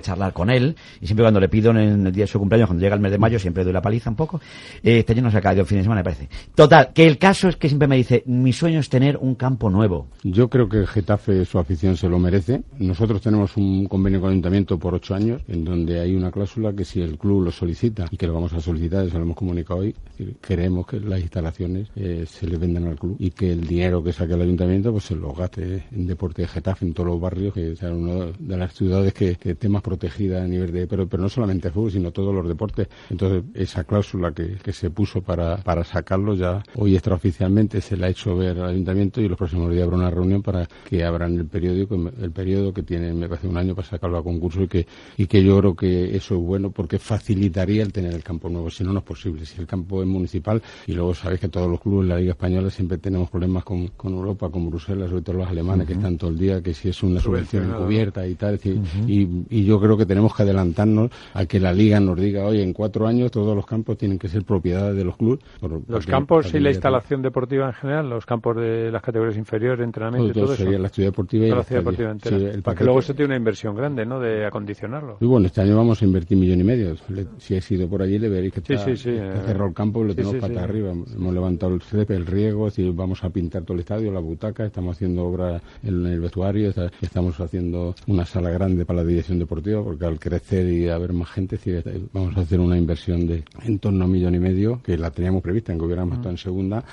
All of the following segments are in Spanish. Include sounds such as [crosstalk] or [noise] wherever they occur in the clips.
charlar con él y siempre cuando le pido en el día de su cumpleaños cuando llega el mes de mayo siempre doy la paliza un poco eh, este año no se ha caído el fin de semana me parece. Total que el caso es que siempre me dice mi sueño es tener un campo nuevo. Yo creo que Getafe su afición se lo merece. Nosotros tenemos un convenio con el ayuntamiento por ocho años en donde hay una cláusula que si el club lo solicita y que lo vamos a solicitar eso lo hemos comunicado hoy queremos que las instalaciones eh, se le vendan al club y que el dinero que saque el ayuntamiento pues se lo gaste en deporte de Getafe en todos los barrios que sea una de las ciudades que, que temas protegida a nivel de, pero, pero no solamente fútbol, sino todos los deportes. Entonces, esa cláusula que, que se puso para, para sacarlo ya hoy extraoficialmente se la ha hecho ver al ayuntamiento y los próximos días habrá una reunión para que abran el periódico, el periodo que tiene, me parece, un año para sacarlo a concurso y que, y que yo creo que eso es bueno porque facilitaría el tener el campo nuevo. Si no, no es posible. Si el campo es municipal y luego sabéis que todos los clubes de la Liga Española siempre tenemos problemas con, con Europa, con Bruselas, sobre todo los alemanes que están todo el día, que si es una subvención encubierta y tal. y, y yo creo que tenemos que adelantarnos a que la liga nos diga, oye, en cuatro años todos los campos tienen que ser propiedad de los clubes. los campos y la instalación deportiva en general, los campos de las categorías inferiores, entrenamiento todo, todo, sería la actividad deportiva y la ciudad deportiva entera. para que luego se tiene una inversión grande, ¿no? De acondicionarlo. Y bueno, este año vamos a invertir millón y medio. si he sido por allí le veréis que está, sí, sí, cerrado el campo y lo tenemos para arriba. Hemos levantado el césped, el riego, es decir, vamos a pintar todo el estadio, la butaca, estamos haciendo obra en el vestuario, estamos haciendo una sala grande para la dirección deportiva, porque al crecer y haber más gente, vamos a hacer una inversión de en torno a un millón y medio, que la teníamos prevista en que hubiéramos estado en segunda,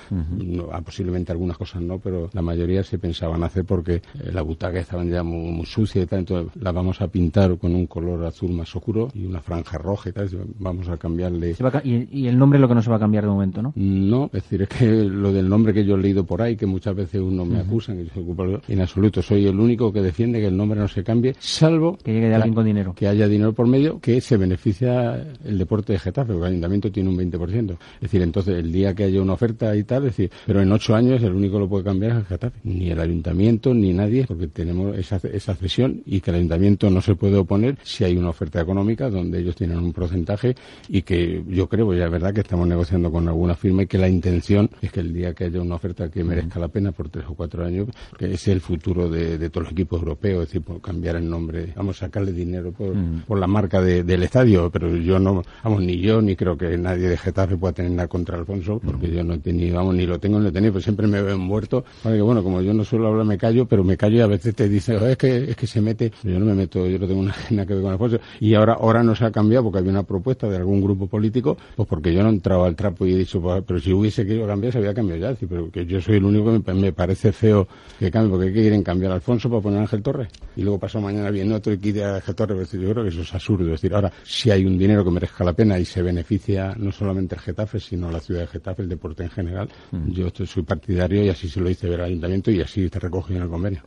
ah, posiblemente algunas cosas no, pero la mayoría se pensaban hacer porque eh, la butaca estaban ya muy, sucia y tal, entonces la vamos a pintar con un color azul más oscuro y una franja roja y tal, vamos a cambiarle. y, el nombre es lo que no se va a cambiar de momento, ¿no? No, es decir, es que lo del nombre que yo he leído por ahí, que muchas veces uno me acusan, que yo soy culpable, en absoluto, soy el único que defiende que el nombre no se cambie, salvo que llegue de alguien dinero. Que haya dinero por medio que se beneficia el deporte de Getafe, porque el ayuntamiento tiene un 20%. Es decir, entonces el día que haya una oferta y tal, es decir, pero en ocho años el único que lo puede cambiar es el Getafe. Ni el ayuntamiento ni nadie, porque tenemos esa, esa cesión y que el ayuntamiento no se puede oponer si hay una oferta económica donde ellos tienen un porcentaje y que yo creo, pues ya es verdad que estamos negociando con alguna firma y que la intención es que el día que haya una oferta que merezca la pena por tres o cuatro años, que es el futuro de, todos los equipos europeos, es decir, por cambiar el nombre, vamos a sacarle dinero por, por la marca de, del estadio, pero yo no, vamos, ni yo ni creo que nadie de Getafe pueda tener nada contra Alfonso, porque yo no he tenido, vamos, ni lo tengo ni lo he tenido, siempre me veo muerto. que bueno, como yo no suelo hablar, me callo, pero me callo y a veces te dice, es que, es que se mete, yo no me meto, yo no tengo [laughs] una nada que ver con Alfonso. Y ahora, ahora no se ha cambiado porque había una propuesta de algún grupo político, pues porque yo no he entrado al trapo y he dicho, pues, pero si hubiese querido cambiar, se había cambiado ya, pero que yo soy el único que me, parece feo que cambie, porque quieren cambiar a Alfonso para poner a Ángel Torres. Y luego pasó mañana viene otro y quiere a Ángel Torres, pues yo creo que eso es absurdo. Es decir, ahora, si hay un dinero que merezca la pena y se beneficia no solamente el Getafe, sino la ciudad de Getafe, el deporte en general, mm. yo soy partidario y así se lo hice ver al ayuntamiento y así está recogido en el convenio.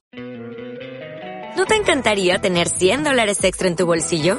¿No te encantaría tener 100 dólares extra en tu bolsillo?